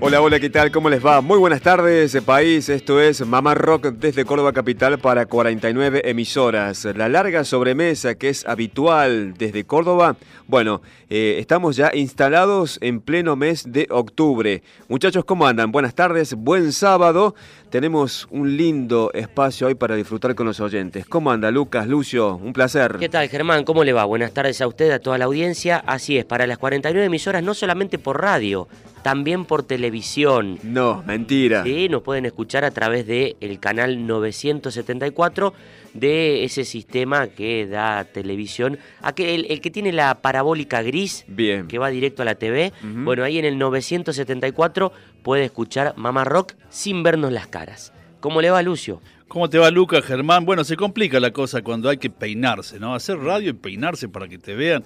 Hola, hola, ¿qué tal? ¿Cómo les va? Muy buenas tardes, país. Esto es Mamá Rock desde Córdoba Capital para 49 emisoras. La larga sobremesa que es habitual desde Córdoba. Bueno, eh, estamos ya instalados en pleno mes de octubre. Muchachos, ¿cómo andan? Buenas tardes, buen sábado. Tenemos un lindo espacio hoy para disfrutar con los oyentes. ¿Cómo anda, Lucas, Lucio? Un placer. ¿Qué tal, Germán? ¿Cómo le va? Buenas tardes a usted, a toda la audiencia. Así es, para las 49 emisoras, no solamente por radio, también por televisión. No, mentira. Sí, nos pueden escuchar a través del el canal 974 de ese sistema que da televisión. Aquel, el, que tiene la parabólica gris, Bien. que va directo a la TV. Bueno, ahí en el 974 puede escuchar Mamá Rock sin vernos las caras. ¿Cómo le va, Lucio? ¿Cómo te va, Lucas, Germán? Bueno, se complica la cosa cuando hay que peinarse, ¿no? Hacer radio y peinarse para que te vean.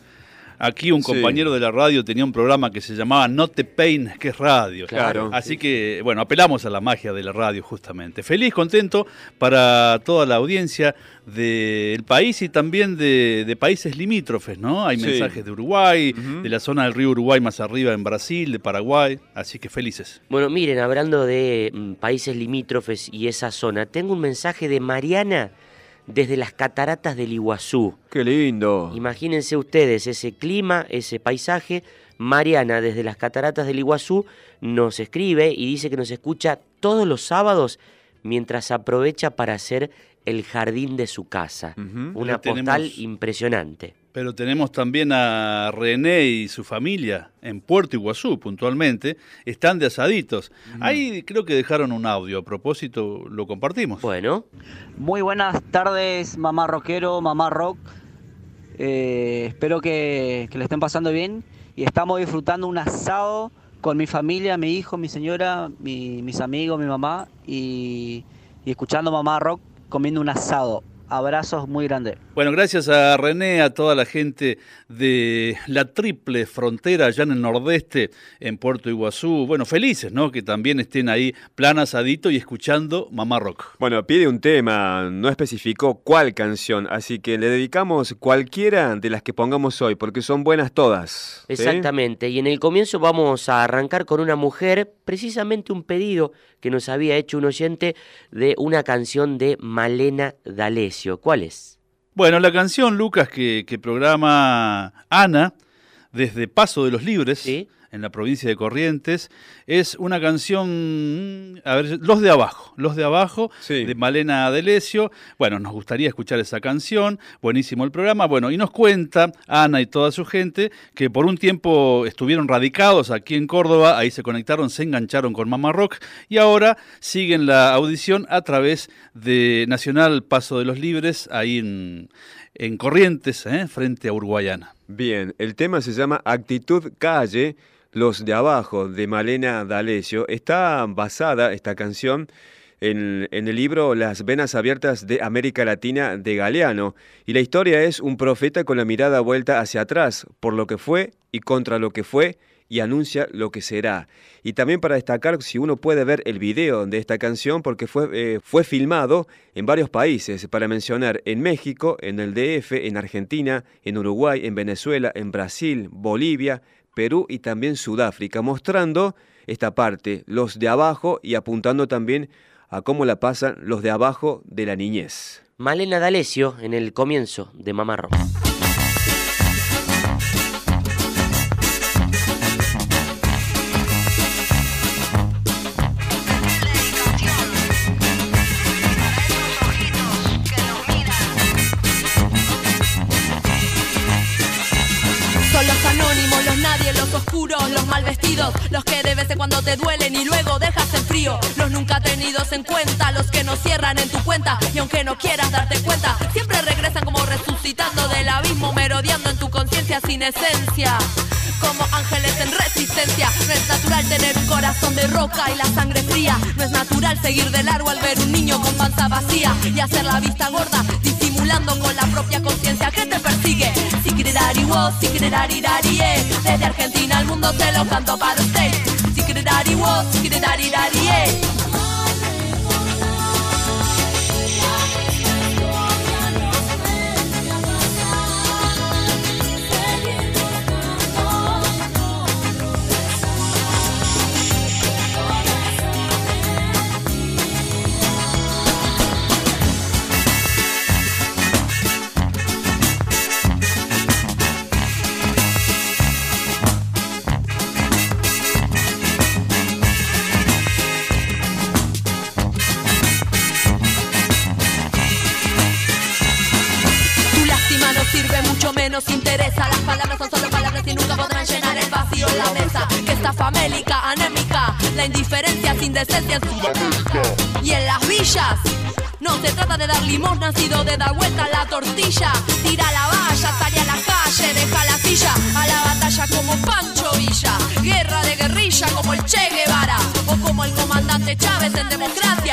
Aquí un Sí. compañero de la radio tenía un programa que se llamaba No te peines, que es radio. Claro. Así que, bueno, apelamos a la magia de la radio justamente. Feliz, contento para toda la audiencia del país y también de, de países limítrofes, ¿no? Hay Sí. mensajes de Uruguay, de la zona del río Uruguay más arriba en Brasil, de Paraguay. Así que felices. Bueno, miren, hablando de mm, países limítrofes y esa zona, tengo un mensaje de Mariana desde las cataratas del Iguazú. Qué lindo. Imagínense ustedes ese clima, ese paisaje. Mariana desde las cataratas del Iguazú nos escribe y dice que nos escucha todos los sábados mientras aprovecha para hacer el jardín de su casa. Una postal impresionante. Pero tenemos también a René y su familia en Puerto Iguazú, puntualmente. Están de asaditos. Ahí creo que dejaron un audio. A propósito, lo compartimos. Bueno, Muy buenas tardes, mamá rockero, mamá rock. Eh, espero que, que le estén pasando bien y estamos disfrutando un asado con mi familia, mi hijo, mi señora, mi- mis amigos, mi mamá y, y escuchando mamá rock comiendo un asado. Abrazos muy grandes. Bueno, gracias a René, a toda la gente de la triple frontera allá en el nordeste, en Puerto Iguazú. Bueno, felices, ¿no? Que también estén ahí plan asadito y escuchando Mamá Rock. Bueno, pide un tema, no especificó cuál canción, así que le dedicamos cualquiera de las que pongamos hoy, porque son buenas todas. ¿sí? exactamente. Y en el comienzo vamos a arrancar con una mujer, precisamente un pedido que nos había hecho un oyente de una canción de Malena D'Alessio. ¿Cuál es? Bueno, la canción, Lucas, que, que programa Ana desde Paso de los Libres, Sí. En la provincia de Corrientes, es una canción, mm, a ver, Los de Abajo, Los de Abajo, Sí. de Malena Delesio. Bueno, nos gustaría escuchar esa canción, buenísimo el programa. Bueno, y nos cuenta Ana y toda su gente que por un tiempo estuvieron radicados aquí en Córdoba, ahí se conectaron, se engancharon con Mamá Rock y ahora siguen la audición a través de Nacional Paso de los Libres, ahí en, en Corrientes, ¿eh? frente a Uruguayana. Bien, el tema se llama Actitud Calle, Los de Abajo, de Malena D'Alessio. Está basada esta canción en, el libro Las Venas Abiertas de América Latina de Galeano. Y la historia es un profeta con la mirada vuelta hacia atrás, por lo que fue y contra lo que fue, y anuncia lo que será. Y también para destacar, si uno puede ver el video de esta canción, porque fue, eh, fue filmado en varios países, para mencionar en México, en el DF, en Argentina, en Uruguay, en Venezuela, en Brasil, Bolivia, Perú y también Sudáfrica, mostrando esta parte, los de abajo y apuntando también a cómo la pasan los de abajo de la niñez. Malena D'Alessio en el comienzo de Mamá. Oscuros, los mal vestidos, los que de vez en cuando te duelen y luego dejas en frío, los nunca tenidos en cuenta, los que no cierran en tu cuenta y aunque no quieras darte cuenta, siempre regresan como resucitando del abismo, merodeando en tu conciencia sin esencia como ángeles en resistencia. No es natural tener un corazón de roca y la sangre fría. No es natural seguir de largo al ver un niño con panza vacía y hacer la vista gorda, con la propia conciencia que te persigue. Si querari vos, si querari eh. Desde Argentina al mundo se lo canto para usted. Si querari vos, si querari eh. En la mesa. Que está famélica, anémica, la indiferencia sin decencia en Y en las villas. No se trata de dar limosna, sino de dar vuelta a la tortilla. Tira la valla, sale a la calle, deja la silla. A la batalla como Pancho Villa. Guerra de guerrilla como el Che Guevara. O como el comandante Chávez en democracia.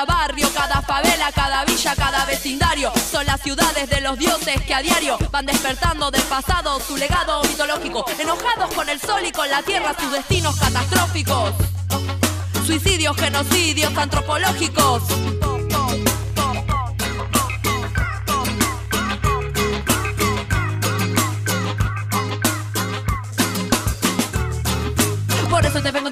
Cada barrio, cada favela, cada villa, cada vecindario. Son las ciudades de los dioses que a diario van despertando del pasado su legado mitológico. Enojados con el sol y con la tierra sus destinos catastróficos. Suicidios, genocidios antropológicos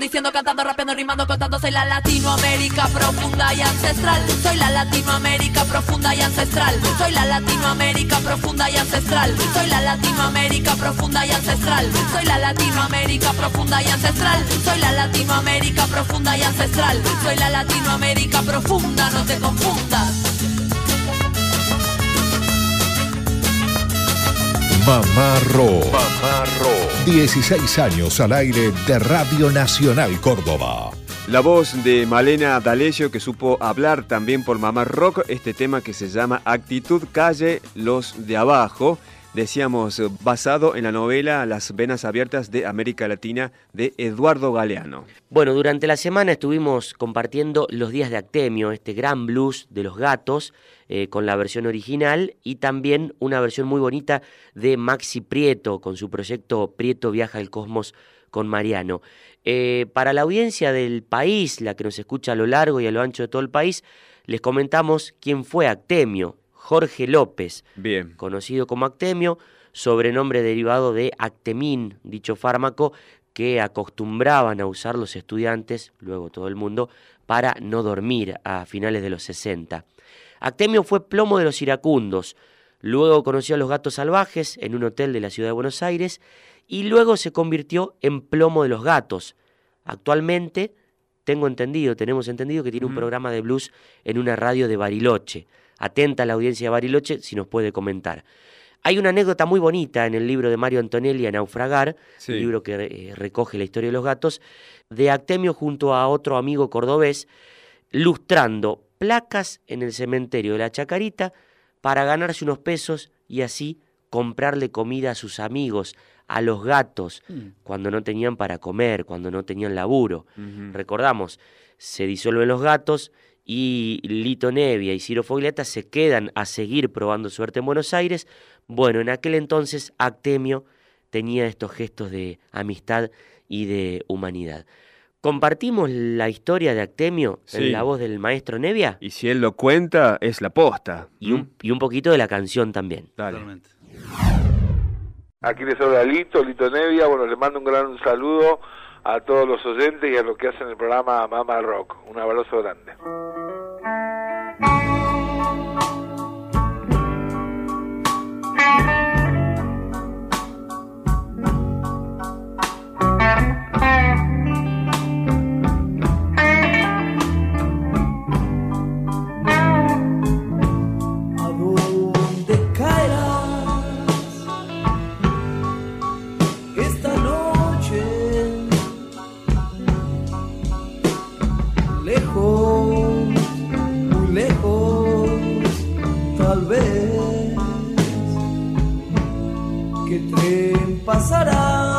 diciendo, cantando, rapeando, rimando, contando. Soy la Latinoamérica profunda y ancestral. Soy la Latinoamérica profunda y ancestral. Soy la Latinoamérica profunda y ancestral. Soy la Latinoamérica profunda y ancestral. Soy la Latinoamérica profunda y ancestral. Soy la Latinoamérica profunda y ancestral. Soy la Latinoamérica profunda, no te confundas. Mamá Ro. Mamá Ro. 16 años al aire de Radio Nacional Córdoba. La voz de Malena D'Alessio que supo hablar también por Mamá Rock este tema que se llama Actitud Calle Los de Abajo. Decíamos, basado en la novela Las Venas Abiertas de América Latina de Eduardo Galeano. Bueno, durante la semana estuvimos compartiendo Los Días de Actemio, este gran blues de los gatos, eh, con la versión original y también una versión muy bonita de Maxi Prieto con su proyecto Prieto Viaja al Cosmos con Mariano. Eh, para la audiencia del país, la que nos escucha a lo largo y a lo ancho de todo el país, les comentamos quién fue Actemio, Jorge López, Bien. conocido como Actemio, sobrenombre derivado de Actemín, dicho fármaco que acostumbraban a usar los estudiantes, luego todo el mundo, para no dormir a finales de los 60. Actemio fue plomo de los iracundos, luego conoció a los gatos salvajes en un hotel de la ciudad de Buenos Aires y luego se convirtió en plomo de los gatos. Actualmente, tengo entendido, tenemos entendido que tiene un programa de blues en una radio de Bariloche. Atenta a la audiencia de Bariloche si nos puede comentar. Hay una anécdota muy bonita en el libro de Mario Antonelli a Naufragar, un libro que eh, recoge la historia de los gatos, de Actemio junto a otro amigo cordobés, lustrando placas en el cementerio de la Chacarita para ganarse unos pesos y así comprarle comida a sus amigos, a los gatos, mm. cuando no tenían para comer, cuando no tenían laburo. Recordamos, se disuelven los gatos y Lito Nevia y Ciro Fogliata se quedan a seguir probando suerte en Buenos Aires. Bueno, en aquel entonces Actemio tenía estos gestos de amistad y de humanidad. ¿Compartimos la historia de Actemio en la voz del maestro Nevia? Y si él lo cuenta, es la posta. Y, un, y un, poquito de la canción también. Dale. Aquí les habla Lito, Lito Nevia. Bueno, les mando un gran saludo a todos los oyentes y a los que hacen el programa Mama Rock. Un abrazo grande. Pasará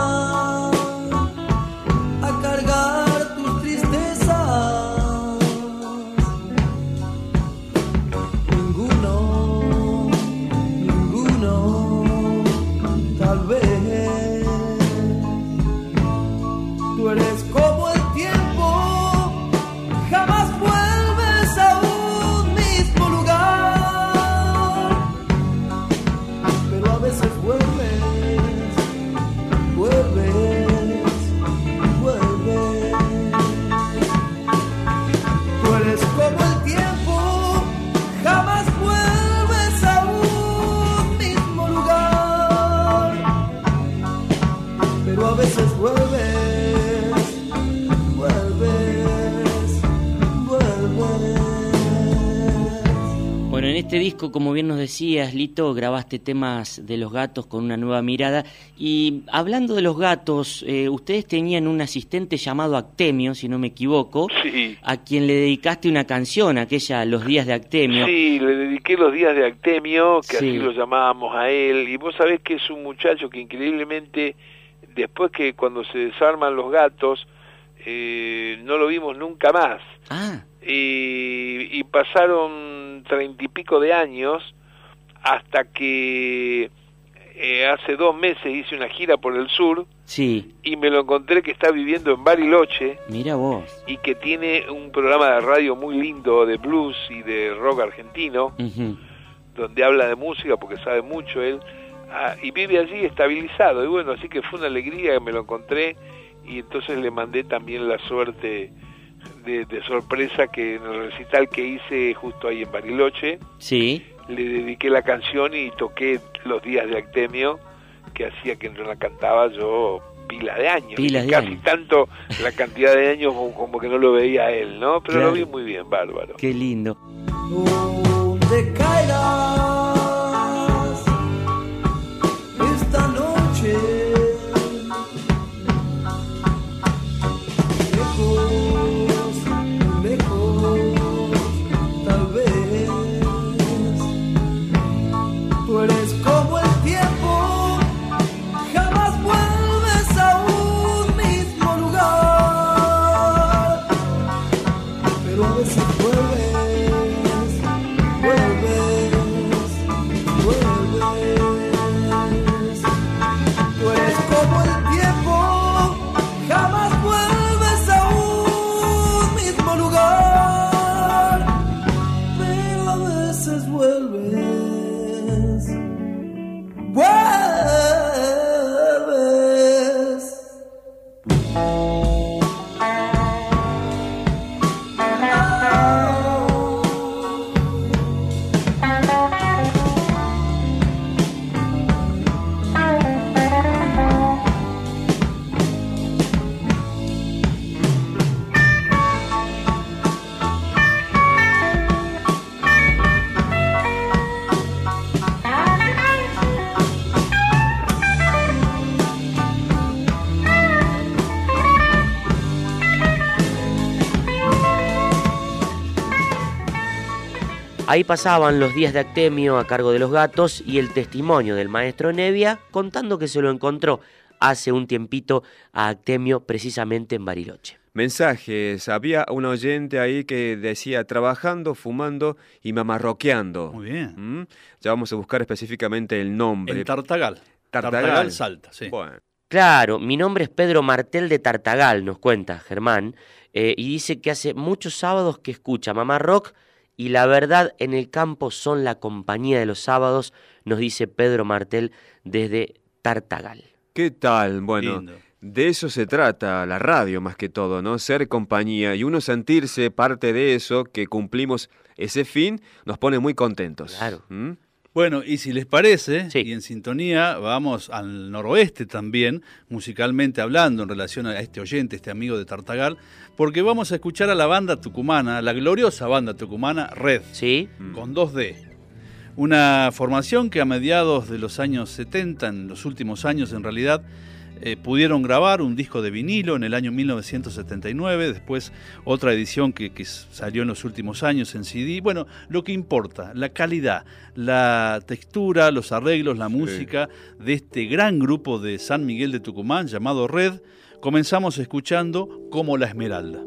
Bueno, en este disco, como bien nos decías, Lito, grabaste temas de los gatos con una nueva mirada. Y hablando de los gatos, eh, ustedes tenían un asistente llamado Actemio, si no me equivoco, Sí. a quien le dedicaste una canción, aquella Los días de Actemio. Sí, le dediqué los días de Actemio, que Sí. así lo llamábamos a él, y vos sabés que es un muchacho que increíblemente, después que cuando se desarman los gatos, eh, no lo vimos nunca más. Ah, Y, y pasaron treinta y pico de años hasta que eh, hace dos meses hice una gira por el sur sí, y me lo encontré que está viviendo en Bariloche mira vos. y que tiene un programa de radio muy lindo de blues y de rock argentino, donde habla de música porque sabe mucho él, ah, y vive allí estabilizado. Y bueno, así que fue una alegría que me lo encontré y entonces le mandé también la suerte de, de sorpresa que en el recital que hice justo ahí en Bariloche, Sí, le dediqué la canción y toqué los días de Actemio, que hacía que no la cantaba yo pila de años. Pilas de casi años. tanto la cantidad de años como, como que no lo veía él, ¿no? Pero Claro. lo vi muy bien, bárbaro. qué lindo. ¿Dónde caerás Ahí pasaban los días de Actemio a cargo de los gatos y el testimonio del maestro Nevia contando que se lo encontró hace un tiempito a Actemio precisamente en Bariloche. Mensajes. Había un oyente ahí que decía trabajando, fumando y mamarroqueando. Muy bien. ¿Mm? Ya vamos a buscar específicamente el nombre. En Tartagal. Tartagal. Tartagal Salta, sí. Bueno, Claro, mi nombre es Pedro Martel de Tartagal, nos cuenta Germán, eh, y dice que hace muchos sábados que escucha Mamá Rock y la verdad en el campo son la compañía de los sábados, nos dice Pedro Martel desde Tartagal. ¿Qué tal? Bueno, Lindo. de eso se trata la radio más que todo, ¿no? Ser compañía y uno sentirse parte de eso, que cumplimos ese fin, nos pone muy contentos. Claro. ¿Mm? Bueno, y si les parece, Sí. y en sintonía, vamos al noroeste también, musicalmente hablando, en relación a este oyente, este amigo de Tartagal, porque vamos a escuchar a la banda tucumana, la gloriosa banda tucumana Red, ¿Sí? con 2D. Una formación que a mediados de los años 70, en los últimos años en realidad, eh, pudieron grabar un disco de vinilo en el año 1979, después otra edición que, que salió en los últimos años en CD. Bueno, lo que importa, la calidad, la textura, los arreglos, la música de este gran grupo de San Miguel de Tucumán llamado Red, comenzamos escuchando como la Esmeralda.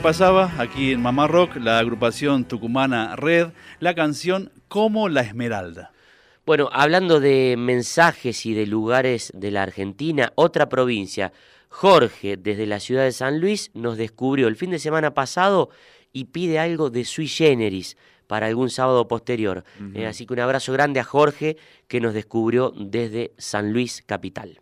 Que pasaba aquí en Mamá Rock, la agrupación tucumana Red, la canción Como la Esmeralda. Bueno, hablando de mensajes y de lugares de la Argentina, otra provincia, Jorge, desde la ciudad de San Luis, nos descubrió el fin de semana pasado y pide algo de sui generis para algún sábado posterior. Eh, así que un abrazo grande a Jorge que nos descubrió desde San Luis Capital.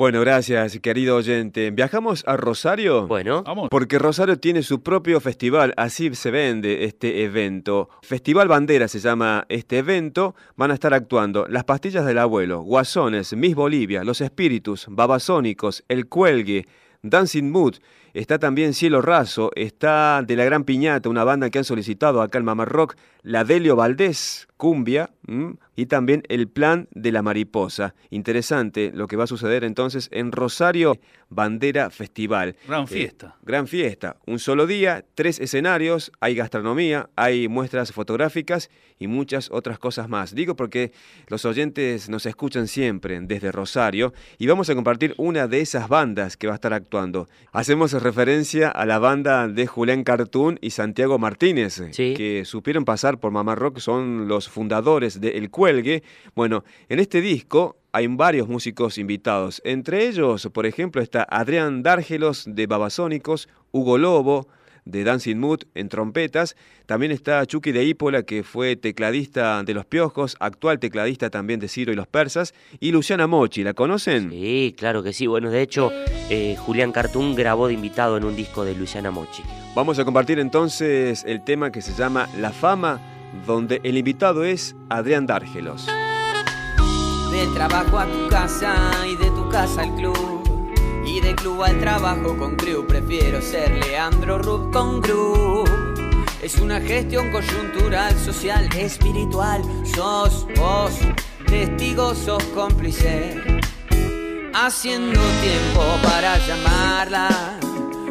Bueno, gracias, querido oyente. ¿Viajamos a Rosario? Bueno, Vamos. Porque Rosario tiene su propio festival, así se vende este evento. Festival Bandera se llama este evento. Van a estar actuando Las Pastillas del Abuelo, Guasones, Miss Bolivia, Los Espíritus, Babasónicos, El Cuelgue, Dancing Mood. Está también Cielo Raso, está de la Gran Piñata, una banda que han solicitado acá en Mamá Rock, la Delio Valdés, Cumbia, ¿m? y también el Plan de la Mariposa. Interesante lo que va a suceder entonces en Rosario Bandera Festival. Gran Eh, fiesta. gran fiesta. Un solo día, tres escenarios, hay gastronomía, hay muestras fotográficas y muchas otras cosas más. Digo porque los oyentes nos escuchan siempre desde Rosario y vamos a compartir una de esas bandas que va a estar actuando. Hacemos referencia a la banda de Julián Cartoon y Santiago Martínez, Sí. que supieron pasar por Mamá Rock, son los fundadores de El Cuelgue. Bueno, en este disco hay varios músicos invitados. Entre ellos, por ejemplo, está Adrián Dárgelos de Babasónicos, Hugo Lobo de Dancing Mood en trompetas. También está Chucky de Ípola, que fue tecladista de Los Piojos, actual tecladista también de Ciro y los Persas. Y Luciana Mochi, ¿la conocen? sí, claro que sí. Bueno, de hecho, eh, Julián Cartún grabó de invitado en un disco de Luciana Mochi. Vamos a compartir entonces el tema que se llama La Fama, donde el invitado es Adrián Dárgelos. Del trabajo a tu casa y de tu casa al club. Y del club al trabajo con crew. Prefiero ser Leandro Rub con crew. Es una gestión coyuntural, social, espiritual. Sos vos, testigo, sos cómplice. Haciendo tiempo para llamarla.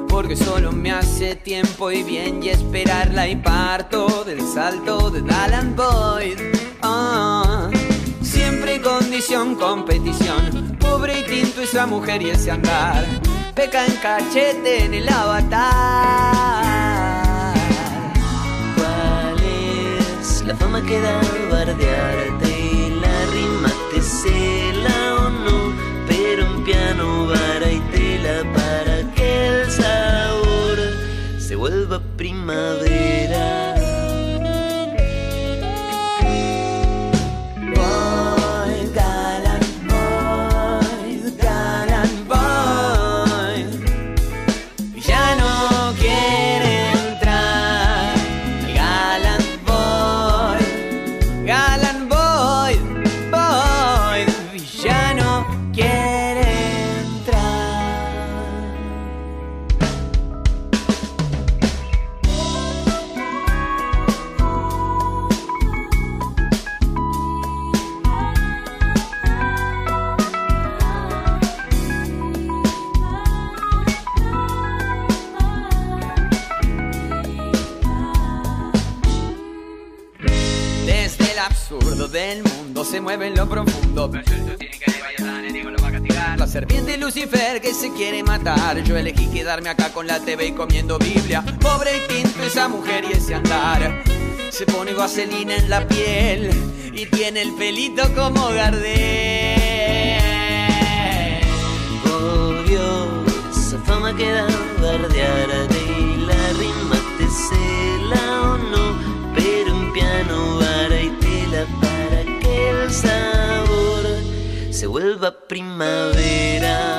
Porque solo me hace tiempo y bien y esperarla y parto del salto de Alan Boyd. Ah, siempre condición, competición. Pobre y tinto esa mujer y ese andar. Peca en cachete en el avatar. ¿Cuál es la fama que da bardearte? Y la rima te cela o no, pero un piano, vara y para que el sabor se vuelva primavera. Mundo se mueve en lo profundo. Pero eso tiene que el enemigo lo va a castigar. La serpiente Lucifer que se quiere matar. Yo elegí quedarme acá con la TV y comiendo Biblia. Pobre y tinto esa mujer y ese andar. Se pone vaselina en la piel y tiene el pelito como Gardel. Dios, esa fama que da bardearte y la rima te cela o no, pero un piano, vara y sabor se vuelva primavera.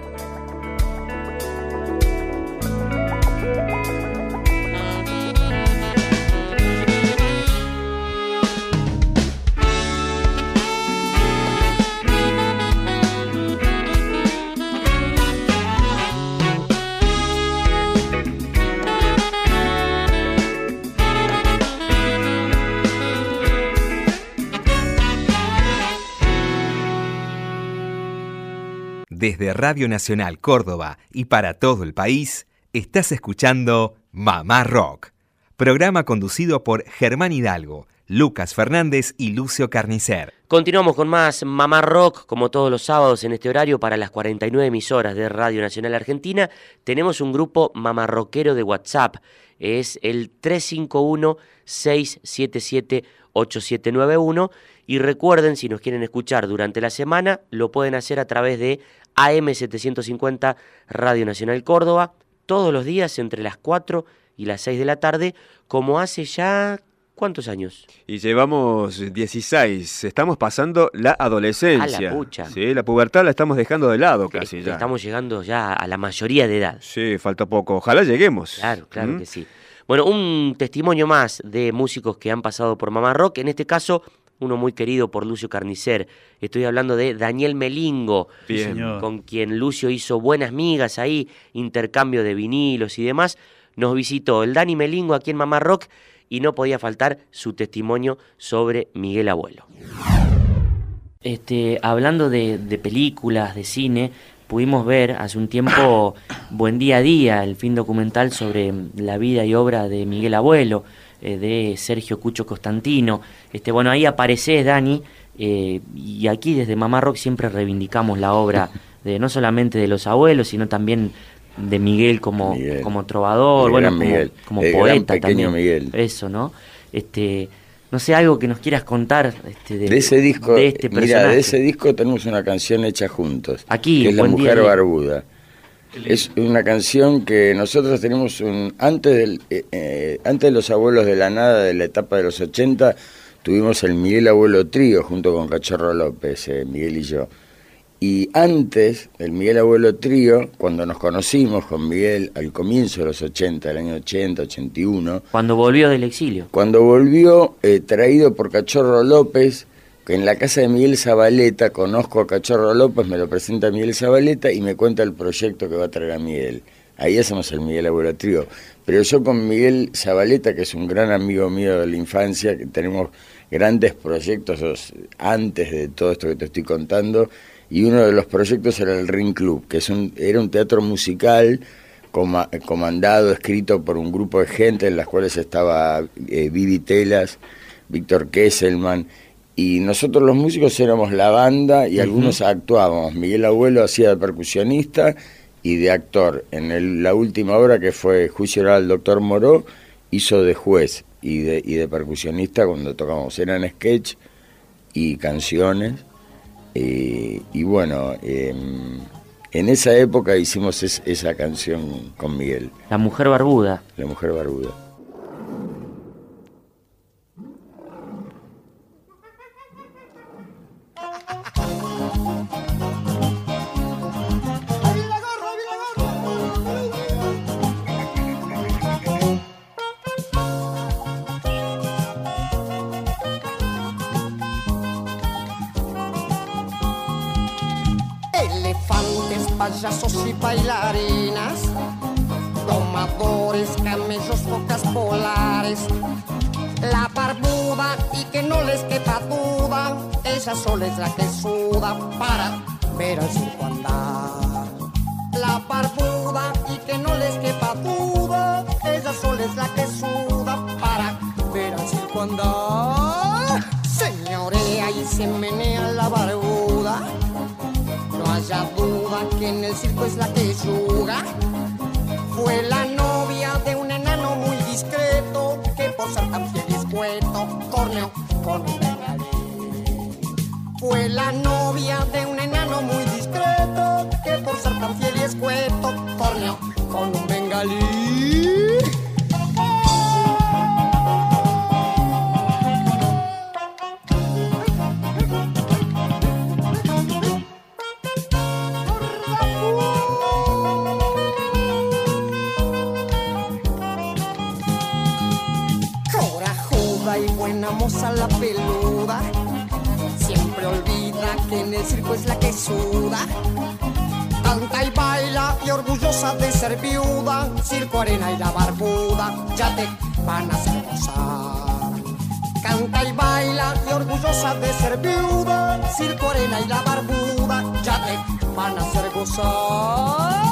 Desde Radio Nacional Córdoba y para todo el país, estás escuchando Mamá Rock, programa conducido por Germán Hidalgo, Lucas Fernández y Lucio Carnicer. Continuamos con más Mamá Rock, como todos los sábados en este horario para las 49 emisoras de Radio Nacional Argentina. Tenemos un grupo mamarroquero de WhatsApp, es el 351-677-8791. Y recuerden, si nos quieren escuchar durante la semana, lo pueden hacer a través de AM750 Radio Nacional Córdoba, todos los días entre las 4 y las 6 de la tarde, como hace ya... ¿Cuántos años? Y llevamos 16. Estamos pasando la adolescencia. A la pucha. Sí, la pubertad la estamos dejando de lado casi ya. Estamos llegando ya a la mayoría de edad. Sí, falta poco. Ojalá lleguemos. Claro, claro ¿Mm? que sí. Bueno, un testimonio más de músicos que han pasado por Mamá Rock, en este caso uno muy querido por Lucio Carnicer. Estoy hablando de Daniel Melingo, Bien. con quien Lucio hizo buenas migas ahí, intercambio de vinilos y demás. Nos visitó el Dani Melingo aquí en Mamá Rock y no podía faltar su testimonio sobre Miguel Abuelo. Este, hablando de, de películas, de cine, pudimos ver hace un tiempo Buen Día a Día, el fin documental sobre la vida y obra de Miguel Abuelo, eh, de Sergio Cucho Constantino. Este, bueno, ahí apareces, Dani, eh, y aquí desde Mamá Rock siempre reivindicamos la obra de no solamente de los abuelos, sino también de Miguel como, Miguel. como trovador, El bueno, como, Miguel. como El poeta pequeño también. Miguel. Eso, ¿no? Este, no sé, algo que nos quieras contar este, de, De ese disco, de este mira, personaje. de ese disco tenemos una canción hecha juntos. Aquí, que es La Mujer Día. Barbuda. Es una canción que nosotros tenemos un antes del eh, eh, antes de los abuelos de la nada de la etapa de los 80 tuvimos el Miguel Abuelo Trío junto con Cachorro López, eh, Miguel y yo. Y antes del Miguel Abuelo Trío, cuando nos conocimos con Miguel al comienzo de los 80, el año 80, 81, Cuando volvió del exilio. cuando volvió, eh, traído por Cachorro López, que en la casa de Miguel Zabaleta, conozco a Cachorro López, me lo presenta Miguel Zabaleta y me cuenta el proyecto que va a traer a Miguel. Ahí hacemos el Miguel Trío. Pero yo con Miguel Zabaleta, que es un gran amigo mío de la infancia, que tenemos grandes proyectos os- antes de todo esto que te estoy contando, y uno de los proyectos era el Ring Club, que es un, era un teatro musical coma- comandado, escrito por un grupo de gente, en las cuales estaba eh, Vivi Telas, Víctor Kesselman, y nosotros los músicos éramos la banda y algunos actuábamos. Miguel Abuelo hacía de percusionista y de actor. En el- la última obra que fue Juicio Oral al Doctor Moró, hizo de juez y de, y de percusionista cuando tocamos. Eran sketch y canciones. eh, y bueno, em, en esa época hicimos es- esa canción con Miguel, La mujer barbuda. La Mujer Barbuda. Payasos y bailarinas, domadores, camellos, focas polares, la barbuda y que no les quepa duda, ella sola es la que suda para ver al circo andar. La barbuda y que no les quepa duda, ella sola es la que suda para ver al circo andar. Señorea y se menea la barbuda. Haya duda que en el circo es la que yuga. Fue la novia de un enano muy discreto que por ser tan fiel y escueto corneó con un bengalí. Fue la novia de un enano muy discreto que por ser tan fiel y escueto corneó con un bengalí. La peluda. Siempre olvida que en el circo es la que suda. Canta y baila y orgullosa de ser viuda. Circo, arena y la barbuda ya te van a hacer gozar. Canta y baila y orgullosa de ser viuda. Circo, arena y la barbuda ya te van a hacer gozar.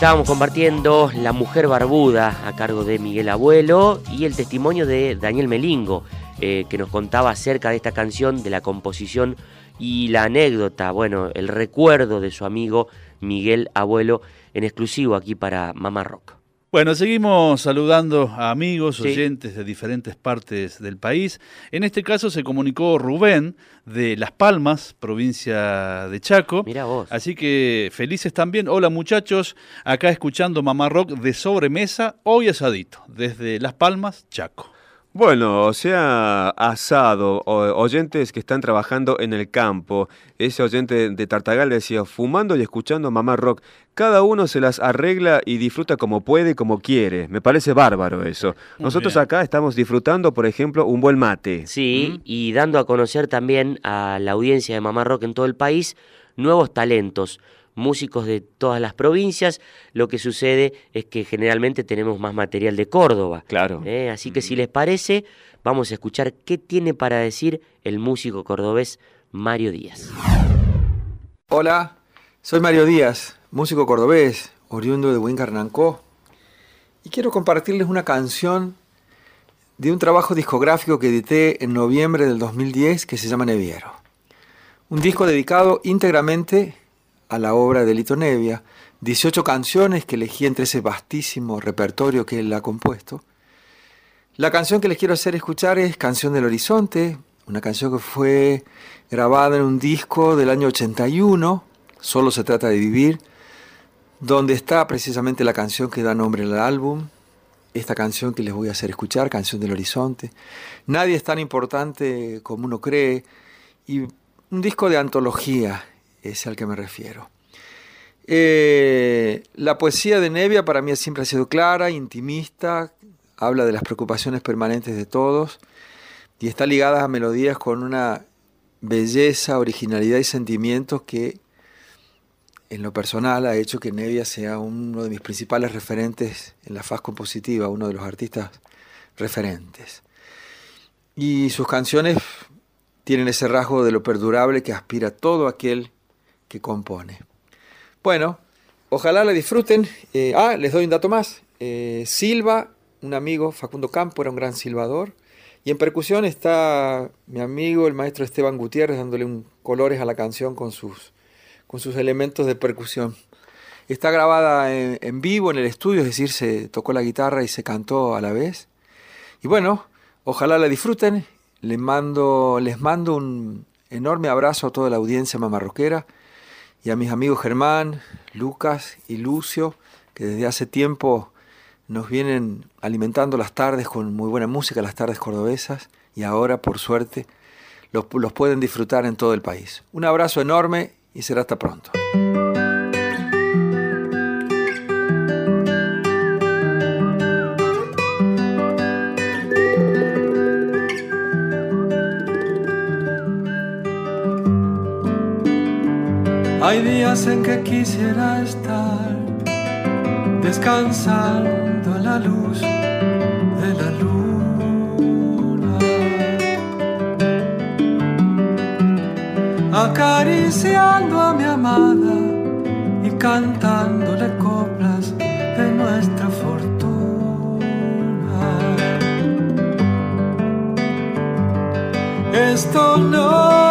Estábamos compartiendo La Mujer Barbuda a cargo de Miguel Abuelo y el testimonio de Daniel Melingo, eh, que nos contaba acerca de esta canción, de la composición y la anécdota, bueno, el recuerdo de su amigo Miguel Abuelo en exclusivo aquí para Mamá Rock. Bueno, seguimos saludando a amigos, Sí. oyentes de diferentes partes del país. En este caso se comunicó Rubén de Las Palmas, provincia de Chaco. Mira vos. Así que felices también. Hola muchachos, acá escuchando Mamá Rock de sobremesa, hoy asadito, desde Las Palmas, Chaco. Bueno, o sea, asado, o- oyentes que están trabajando en el campo. Ese oyente de Tartagal decía, fumando y escuchando mamá rock. Cada uno se las arregla y disfruta como puede, como quiere. Me parece bárbaro eso. Muy Nosotros bien. acá estamos disfrutando, por ejemplo, un buen mate. Sí, y dando a conocer también a la audiencia de Mamá Rock en todo el país nuevos talentos, músicos de todas las provincias. Lo que sucede es que generalmente tenemos más material de Córdoba. Claro. ¿eh? Así que si les parece, vamos a escuchar qué tiene para decir el músico cordobés Mario Díaz. Hola, soy Mario Díaz, músico cordobés, oriundo de Huincarnancó, y quiero compartirles una canción de un trabajo discográfico que edité en noviembre del 2010 que se llama Neviero. Un disco dedicado íntegramente a la obra de Lito Nevia, 18 canciones que elegí entre ese vastísimo repertorio que él ha compuesto. La canción que les quiero hacer escuchar es Canción del Horizonte, una canción que fue grabada en un disco del año 81, Solo se trata de vivir, donde está precisamente la canción que da nombre al álbum, esta canción que les voy a hacer escuchar, Canción del Horizonte. Nadie es tan importante como uno cree, y un disco de antología es al que me refiero. Eh, la poesía de Nevia para mí siempre ha sido clara, intimista, habla de las preocupaciones permanentes de todos y está ligada a melodías con una belleza, originalidad y sentimientos que en lo personal ha hecho que Nevia sea uno de mis principales referentes en la faz compositiva, uno de los artistas referentes. Y sus canciones tienen ese rasgo de lo perdurable que aspira todo aquel que compone. Bueno, ojalá la disfruten. Eh, ah, les doy un dato más. Eh, Silva, un amigo, Facundo Campo, era un gran silbador. Y en percusión está mi amigo, el maestro Esteban Gutiérrez, dándole colores a la canción con sus, con sus elementos de percusión. Está grabada en, en vivo en el estudio, es decir, se tocó la guitarra y se cantó a la vez. Y bueno, ojalá la disfruten. Les mando, les mando un enorme abrazo a toda la audiencia mamarroquera y a mis amigos Germán, Lucas y Lucio, que desde hace tiempo nos vienen alimentando las tardes con muy buena música, las tardes cordobesas, y ahora, por suerte, los, los pueden disfrutar en todo el país. Un abrazo enorme y será hasta pronto. Hay días en que quisiera estar descansando en la luz de la luna, acariciando a mi amada y cantándole coplas de nuestra fortuna. Esto no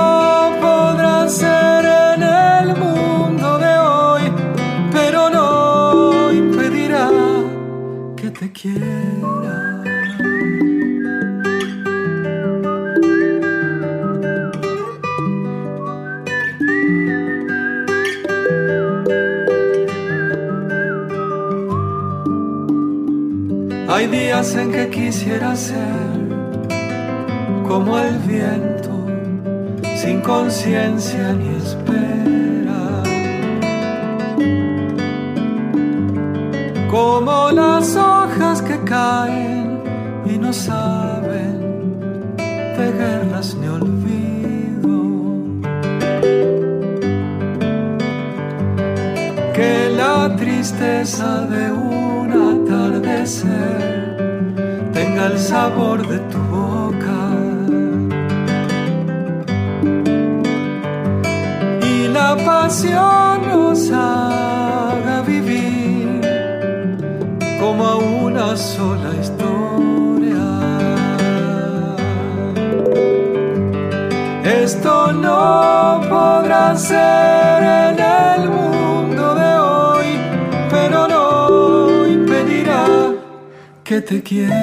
días en que quisiera ser como el viento, sin conciencia ni espera. Como las hojas que caen y no saben de guerras ni olvido. Que la tristeza de un atardecer el sabor de tu boca. Y la pasión nos haga vivir como a una sola historia. Esto no podrá ser en el que te quiera.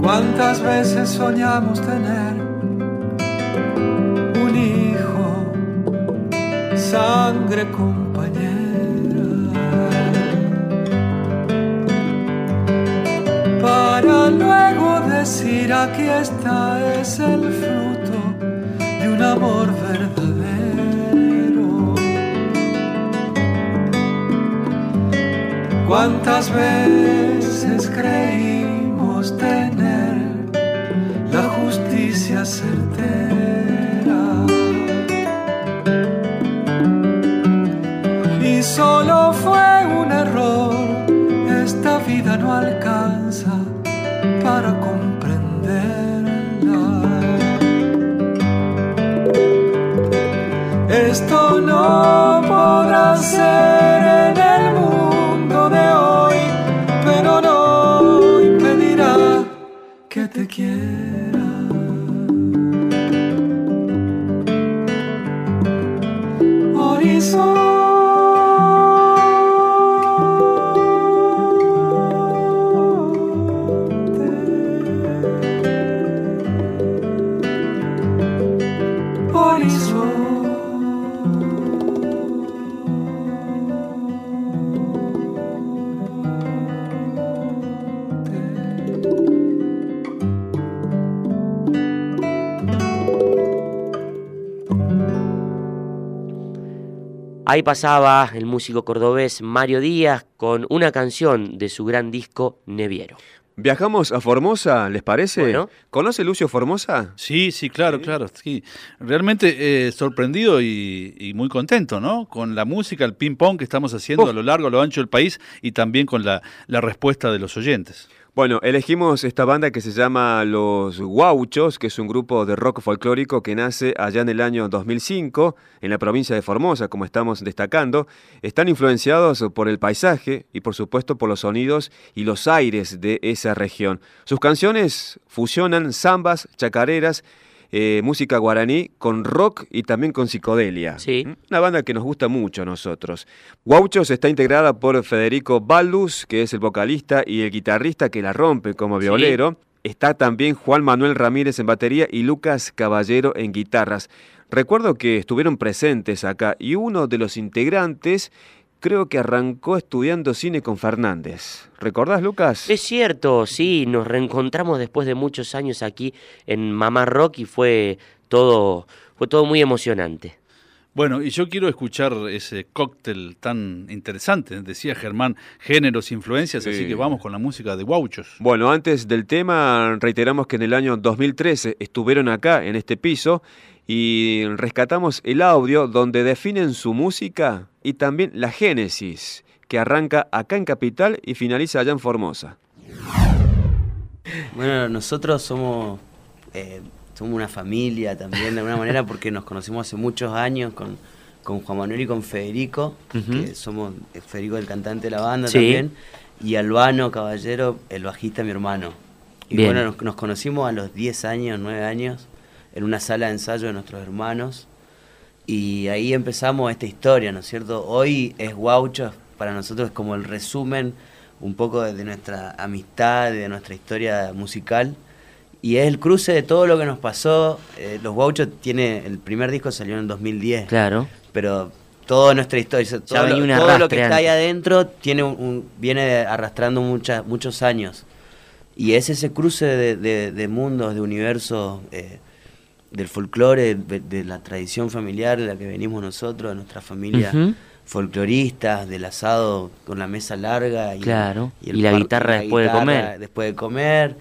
¿Cuántas veces soñamos tener un hijo, sangre compañera? Decir aquí está es el fruto de un amor verdadero. ¿Cuántas veces creímos tener la justicia certera? Y solo fue un error, esta vida no alcanza para comprenderla. Esto no podrá ser Ahí pasaba el músico cordobés Mario Díaz con una canción de su gran disco Neviero. Viajamos a Formosa, ¿les parece? Bueno. ¿Conoce Lucio Formosa? Sí, sí, claro, claro. Sí. Realmente eh, sorprendido y, y muy contento, ¿no? Con la música, el ping-pong que estamos haciendo a lo largo, a lo ancho del país y también con la, la respuesta de los oyentes. Bueno, elegimos esta banda que se llama Los Guauchos, que es un grupo de rock folclórico que nace allá en el año 2005 en la provincia de Formosa, como estamos destacando. Están influenciados por el paisaje y por supuesto por los sonidos y los aires de esa región. Sus canciones fusionan zambas, chacareras, eh, música guaraní con rock y también con psicodelia. Sí. Una banda que nos gusta mucho a nosotros. Guauchos está integrada por Federico Baldus, que es el vocalista y el guitarrista que la rompe como Sí. violero. Está también Juan Manuel Ramírez en batería y Lucas Caballero en guitarras. Recuerdo que estuvieron presentes acá y uno de los integrantes creo que arrancó estudiando cine con Fernández. ¿Recordás, Lucas? Es cierto, sí, nos reencontramos después de muchos años aquí en Mamá Rock y fue todo, fue todo muy emocionante. Bueno, y yo quiero escuchar ese cóctel tan interesante, decía Germán, géneros, influencias, así Sí. que vamos con la música de Guauchos. Bueno, antes del tema, reiteramos que en el año 2013 estuvieron acá, en este piso, y rescatamos el audio donde definen su música y también la génesis, que arranca acá en Capital y finaliza allá en Formosa. Bueno, nosotros somos, eh, somos una familia también de alguna manera porque nos conocimos hace muchos años con, con Juan Manuel y con Federico, que somos eh, Federico el cantante de la banda Sí. también, y Albano Caballero, el bajista, mi hermano. Y Bien. bueno, nos, nos conocimos a los 10 años, 9 años, en una sala de ensayo de nuestros hermanos. Y ahí empezamos esta historia, ¿no es cierto? Hoy es Guauchos, para nosotros es como el resumen un poco de, nuestra amistad, de nuestra historia musical. Y es el cruce de todo lo que nos pasó. Eh, Los Guauchos tiene, el primer disco salió en el 2010. Claro. Pero toda nuestra historia, todo, lo, todo que está ahí adentro tiene un, un- viene arrastrando muchas muchos años. Y es ese cruce de, de- de mundos, de universos, eh, del folclore, de, de la tradición familiar de la que venimos nosotros, de nuestra familia Ujú. folcloristas, del asado con la mesa larga. Y, Claro, el y la par- guitarra la después de comer. Después de comer.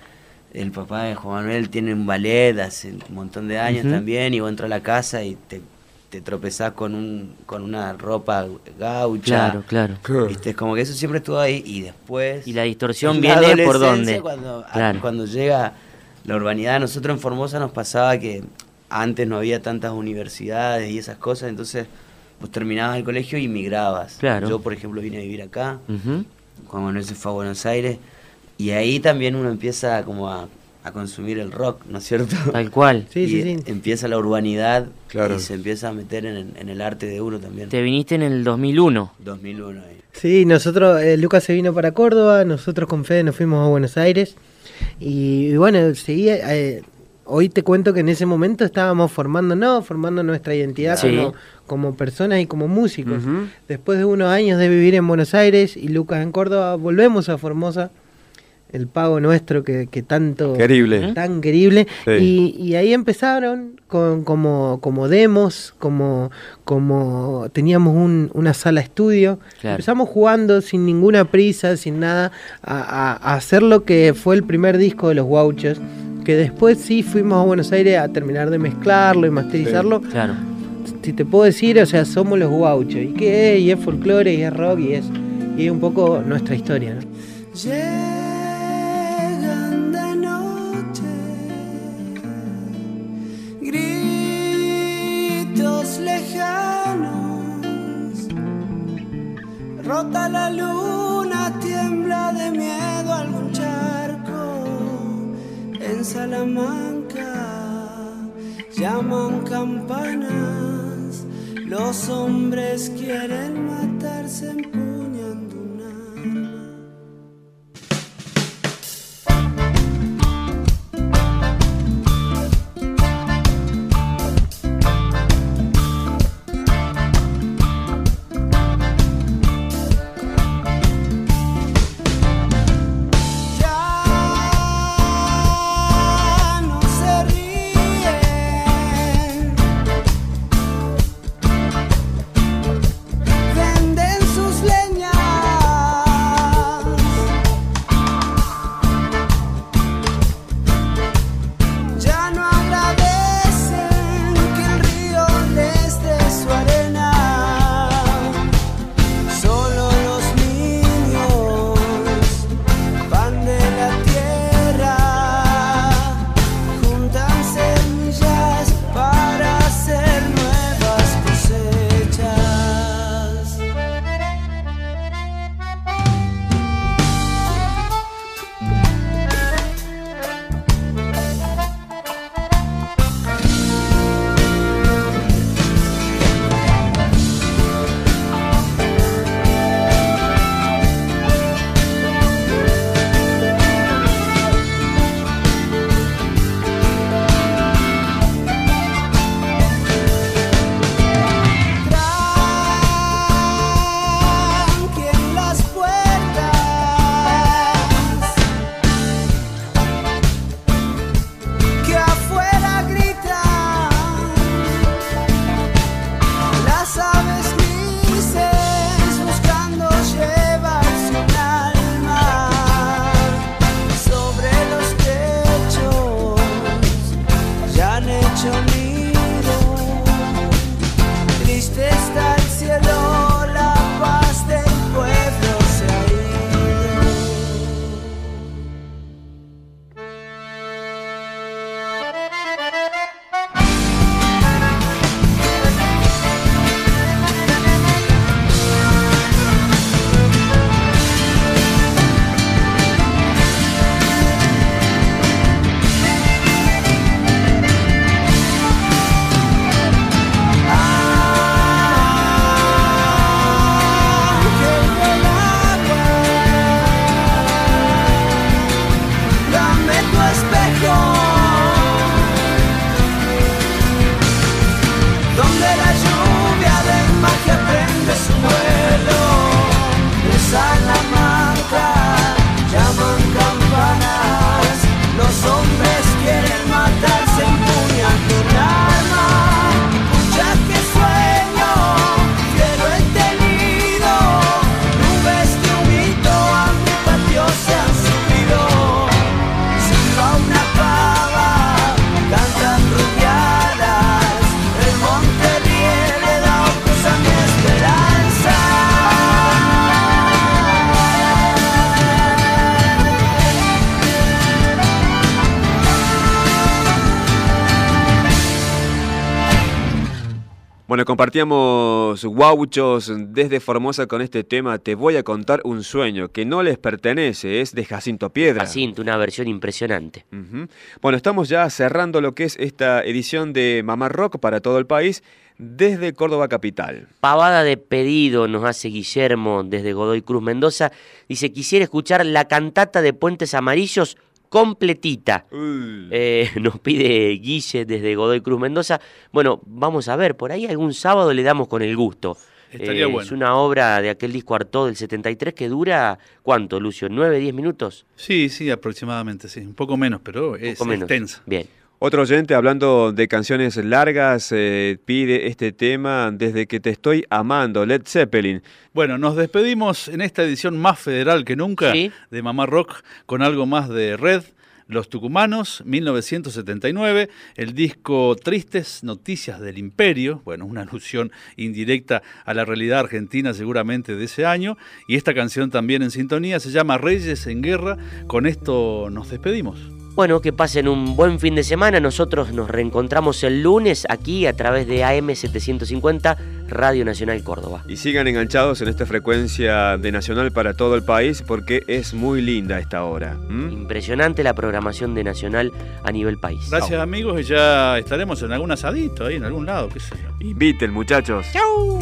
El papá de Juan Manuel tiene un ballet hace un montón de años también y vos entras a la casa y te, te tropezás con un con una ropa gaucha. Claro, claro. ¿Viste? Es como que eso siempre estuvo ahí y después... Y la distorsión en viene por dónde. Cuando, a- Claro. cuando llega la urbanidad, nosotros en Formosa nos pasaba que antes no había tantas universidades y esas cosas, entonces vos terminabas el colegio y migrabas. Claro. Yo, por ejemplo, vine a vivir acá. Juan Manuel se fue a Buenos Aires y ahí también uno empieza como a, a consumir el rock, ¿no es cierto? Tal cual. y empieza la urbanidad y se empieza a meter en, en el arte de uno también. Te viniste en el 2001. 2001 ahí. Sí, nosotros, eh, Lucas se vino para Córdoba, nosotros con Fede nos fuimos a Buenos Aires y, y bueno, seguía, eh, hoy te cuento que en ese momento estábamos formando, no, formando nuestra identidad Sí. como, como personas y como músicos. Después de unos años de vivir en Buenos Aires y Lucas en Córdoba, volvemos a Formosa, el pago nuestro que, que tanto... Querible. Tan querible. Sí. Y, y ahí empezaron con, como, como demos, como, como teníamos un- una sala estudio. Claro. Empezamos jugando sin ninguna prisa, sin nada, a, a- a hacer lo que fue el primer disco de los Guauchos. Que después sí fuimos a Buenos Aires a terminar de mezclarlo y masterizarlo. Claro. Si te puedo decir, o sea, somos los Guauchos. ¿Y qué es? Y es folclore, y es rock, y es, y es un poco nuestra historia. Rota la luna, tiembla de miedo algún charco en Salamanca, llaman campanas, los hombres quieren matarse empuñando Bueno, compartíamos guauchos desde Formosa con este tema. Te voy a contar un sueño que no les pertenece, es de Jacinto Piedra. Jacinto, una versión impresionante. Bueno, estamos ya cerrando lo que es esta edición de Mamá Rock para todo el país desde Córdoba Capital. Pavada de pedido nos hace Guillermo desde Godoy Cruz Mendoza. Dice, quisiera escuchar la cantata de Puentes Amarillos completita. Eh, nos pide Guille desde Godoy Cruz Mendoza. Bueno, vamos a ver, por ahí algún sábado le damos con el gusto. Estaría Eh, bueno. Es una obra de aquel disco Artaud del 73 que dura, ¿cuánto, Lucio? ¿9, 10 minutos? Sí, sí, aproximadamente, sí. Un poco menos, pero es poco menos. extensa. Bien. Otro oyente, hablando de canciones largas, eh, pide este tema desde que te estoy amando, Led Zeppelin. Bueno, nos despedimos en esta edición más federal que nunca de Mamá Rock con algo más de Red. Los Tucumanos, 1979, el disco Tristes Noticias del Imperio, bueno, una alusión indirecta a la realidad argentina seguramente de ese año, y esta canción también en sintonía se llama Reyes en Guerra, con esto nos despedimos. Bueno, que pasen un buen fin de semana. Nosotros nos reencontramos el lunes aquí a través de AM750 Radio Nacional Córdoba. Y sigan enganchados en esta frecuencia de Nacional para todo el país porque es muy linda esta hora. Impresionante la programación de Nacional a nivel país. Gracias amigos y ya estaremos en algún asadito ahí en algún lado, qué sé yo. Inviten muchachos. ¡Chau!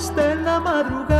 Costa en la madrugada.